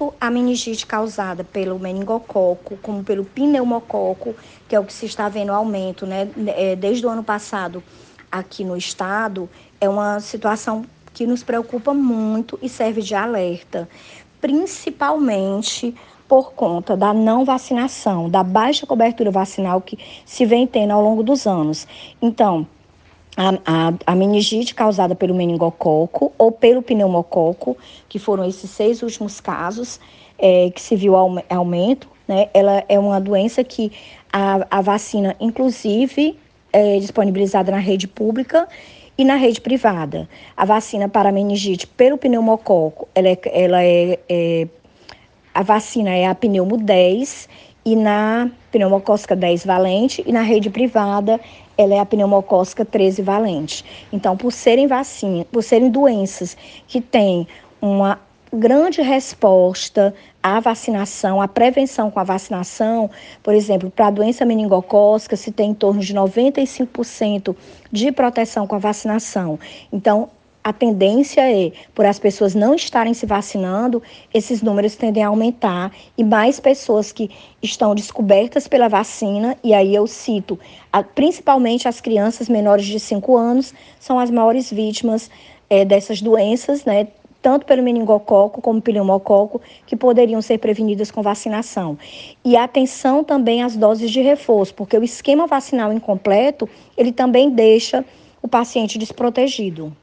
tanto a meningite causada pelo meningococo como pelo pneumococo, que é o que se está vendo aumento, né, é, desde o ano passado aqui no estado, é uma situação que nos preocupa muito e serve de alerta, principalmente por conta da não vacinação, da baixa cobertura vacinal que se vem tendo ao longo dos anos. Então, a, a, a, meningite causada pelo meningococo ou pelo pneumococo, que foram esses seis últimos casos é, que se viu aumento, né? Ela é uma doença que a, a vacina, inclusive, é disponibilizada na rede pública e na rede privada. A vacina para meningite pelo pneumococo, ela é, ela é, é a vacina é a pneumo 10 e na pneumocócica 10 valente e na rede privada ela é a pneumocócica 13 valente. Então, por serem vacinas, por serem doenças que têm uma grande resposta à vacinação, à prevenção com a vacinação, por exemplo, para a doença meningocócica se tem em torno de 95% de proteção com a vacinação. Então, a tendência é, por as pessoas não estarem se vacinando, esses números tendem a aumentar e mais pessoas que estão descobertas pela vacina, e aí eu cito, principalmente as crianças menores de 5 anos, são as maiores vítimas é, dessas doenças, né? Tanto pelo meningococo como pneumococo, que poderiam ser prevenidas com vacinação. E atenção também às doses de reforço, porque o esquema vacinal incompleto, ele também deixa o paciente desprotegido.